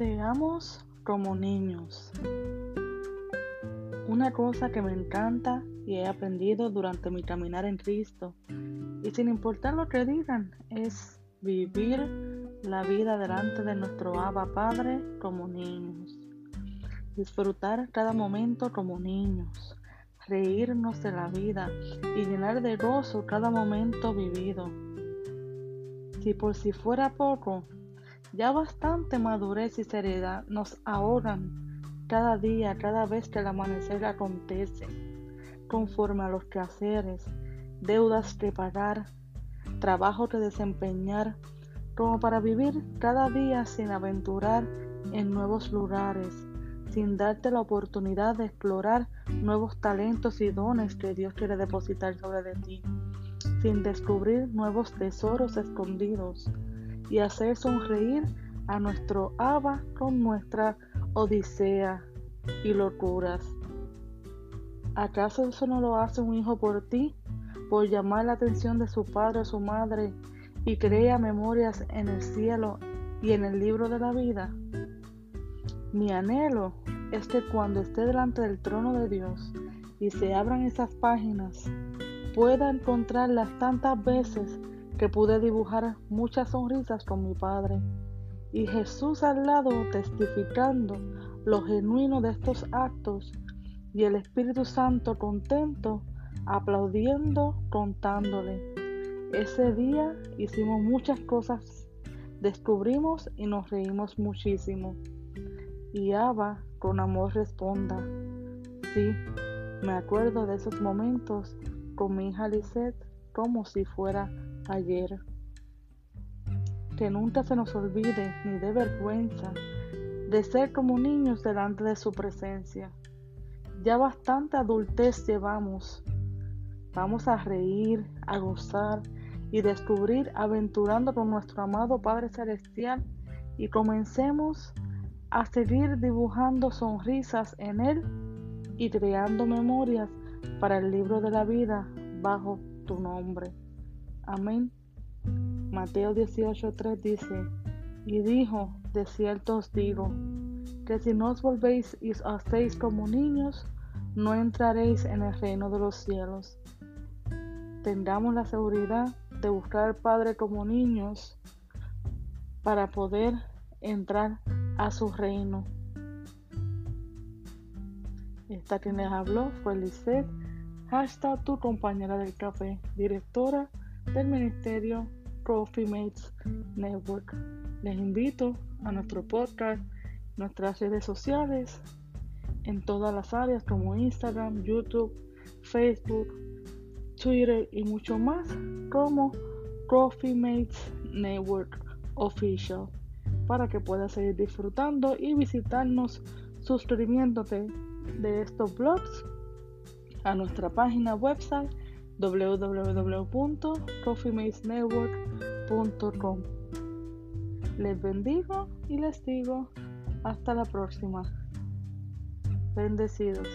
Vamos como niños. Una cosa que me encanta y he aprendido durante mi caminar en Cristo, y sin importar lo que digan, es vivir la vida delante de nuestro Abba Padre como niños. Disfrutar cada momento como niños, reírnos de la vida y llenar de gozo cada momento vivido. Si por si fuera poco, ya bastante madurez y seriedad nos ahogan. Cada día, cada vez que el amanecer acontece, conforme a los quehaceres, deudas que pagar, trabajo que desempeñar, como para vivir cada día sin aventurar en nuevos lugares, sin darte la oportunidad de explorar nuevos talentos y dones que Dios quiere depositar sobre de ti, sin descubrir nuevos tesoros escondidos y hacer sonreír a nuestro Abba con nuestra odisea y locuras. ¿Acaso eso no lo hace un hijo por ti, por llamar la atención de su padre o su madre y crea memorias en el cielo y en el libro de la vida? Mi anhelo es que cuando esté delante del trono de Dios y se abran esas páginas, pueda encontrarlas tantas veces que pude dibujar muchas sonrisas con mi Padre y Jesús al lado testificando lo genuino de estos actos y el Espíritu Santo contento, aplaudiendo, contándole. Ese día hicimos muchas cosas, descubrimos y nos reímos muchísimo. Y Abba con amor responda, sí, me acuerdo de esos momentos con mi hija Lisette como si fuera ayer. Que nunca se nos olvide ni de vergüenza de ser como niños delante de su presencia. Ya bastante adultez llevamos. Vamos a reír, a gozar y descubrir aventurando con nuestro amado Padre Celestial y comencemos a seguir dibujando sonrisas en Él y creando memorias para el libro de la vida bajo tu nombre. Amén. Mateo 18:3 dice, y dijo, de cierto os digo, que si no os volvéis y os hacéis como niños, no entraréis en el reino de los cielos. Tengamos la seguridad de buscar al Padre como niños para poder entrar a su reino. Esta quien les habló fue Lisette, hashtag tu compañera del café, directora del Ministerio Mates Network. Les invito a nuestro podcast, nuestras redes sociales, en todas las áreas como Instagram, YouTube, Facebook, Twitter y mucho más, como Coffee Mates Network Official, para que puedas seguir disfrutando y visitarnos suscribiéndote de estos blogs a nuestra página website www.coffeemacenetwork.com. Les bendigo y les digo hasta la próxima. Bendecidos.